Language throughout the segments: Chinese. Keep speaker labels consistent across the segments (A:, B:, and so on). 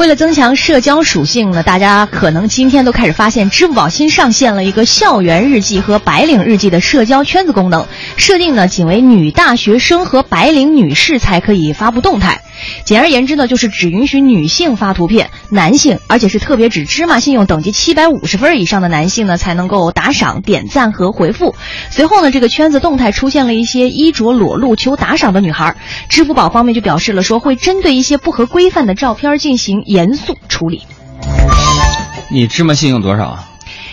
A: 为了增强社交属性呢，大家可能今天都开始发现，支付宝新上线了一个校园日记和白领日记的社交圈子功能，设定呢仅为女大学生和白领女士才可以发布动态。简而言之呢，就是只允许女性发图片，男性，而且是特别指芝麻信用等级七百五十分以上的男性呢，才能够打赏、点赞和回复。随后呢，这个圈子动态出现了一些衣着裸露求打赏的女孩，支付宝方面就表示了说会针对一些不合规范的照片进行严肃处理。
B: 你芝麻信用多少啊？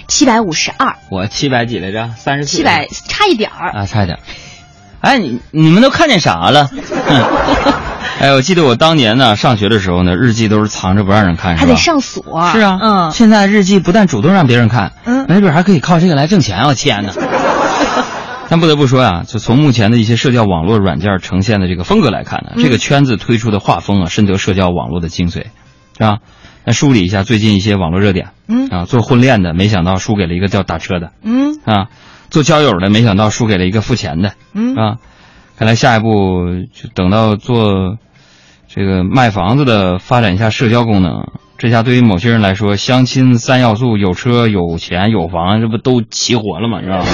A: 七百五十二，
B: 我七百几来着？三十四
A: 七百差一点儿
B: 啊，差一点。哎，你你们都看见啥了？哎，我记得我当年呢，上学的时候呢，日记都是藏着不让人看，
A: 还得上锁。
B: 是啊，
A: 嗯，
B: 现在日记不但主动让别人看，
A: 嗯，
B: 没准还可以靠这个来挣钱。我天哪！但不得不说呀，就从目前的一些社交网络软件呈现的这个风格来看呢，这个圈子推出的画风啊，深得社交网络的精髓，是吧？来梳理一下最近一些网络热点，
A: 嗯
B: 啊，做婚恋的没想到输给了一个叫打车的，
A: 嗯
B: 啊，做交友的没想到输给了一个付钱的，
A: 嗯
B: 啊，看来下一步就等到做这个卖房子的发展一下社交功能，这下对于某些人来说，相亲三要素有车有钱有房，这不都齐活了吗？是吧？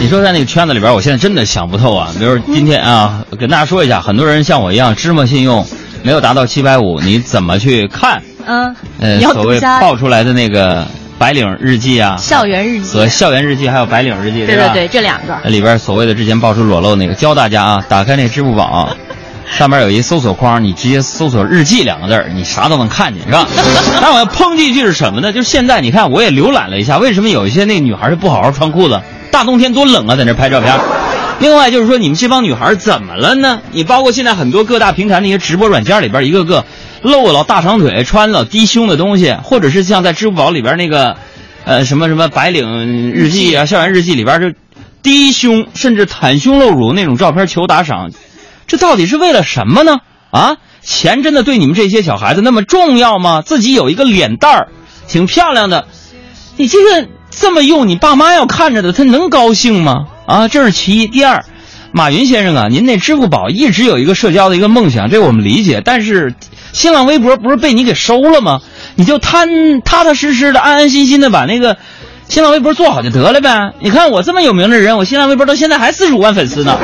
B: 你说在那个圈子里边，我现在真的想不透啊。比如今天啊，跟大家说一下，很多人像我一样芝麻信用没有达到七百五，你怎么去看？
A: 嗯，
B: 呃，所谓爆出来的那个白领日记啊，
A: 校园日记
B: 和校园日记还有白领日记，吧？
A: 对对对，这两个
B: 里边所谓的之前爆出裸露那个，教大家啊，打开那支付宝，上面有一搜索框，你直接搜索“日记”两个字儿，你啥都能看见，是吧？但我要抨击一句是什么呢？就是现在你看，我也浏览了一下，为什么有一些那女孩就不好好穿裤子？大冬天多冷啊，在那拍照片。另外就是说，你们这帮女孩怎么了呢？你包括现在很多各大平台那些直播软件里边，一个个露老大长腿、穿老低胸的东西，或者是像在支付宝里边那个，呃，什么什么白领日记啊、校园日记里边就低胸甚至袒胸露乳那种照片求打赏，这到底是为了什么呢？啊，钱真的对你们这些小孩子那么重要吗？自己有一个脸蛋儿，挺漂亮的，你这个这么用，你爸妈要看着的，他能高兴吗？啊，这是其一。第二，马云先生啊，您那支付宝一直有一个社交的一个梦想，这我们理解。但是，新浪微博不是被你给收了吗？你就踏踏踏实实的、安安心心的把那个新浪微博做好就得了呗。你看我这么有名的人，我新浪微博到现在还四十五万粉丝呢，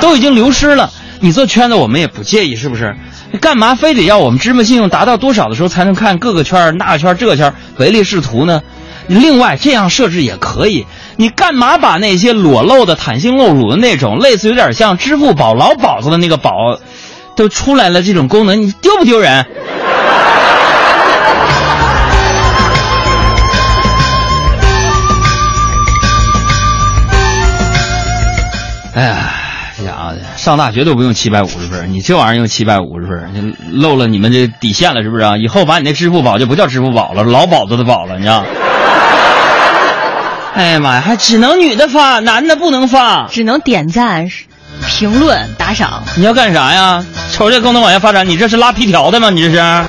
B: 都已经流失了。你做圈子我们也不介意，是不是？干嘛非得要我们芝麻信用达到多少的时候才能看各个圈儿、那个圈儿、这个圈儿唯利是图呢？另外，这样设置也可以。你干嘛把那些裸露的、袒胸露乳的那种，类似有点像支付宝老鸨子的那个宝，都出来了这种功能，你丢不丢人？上大学都不用七百五十分，你这玩意儿用七百五十分，你漏了你们这底线了，是不是啊？以后把你那支付宝就不叫支付宝了，老鸨子的宝了，你知道？哎呀妈呀，还只能女的发，男的不能发。
A: 只能点赞、评论、打赏。
B: 你要干啥呀？瞅这功能往下发展，你这是拉皮条的吗？你这是？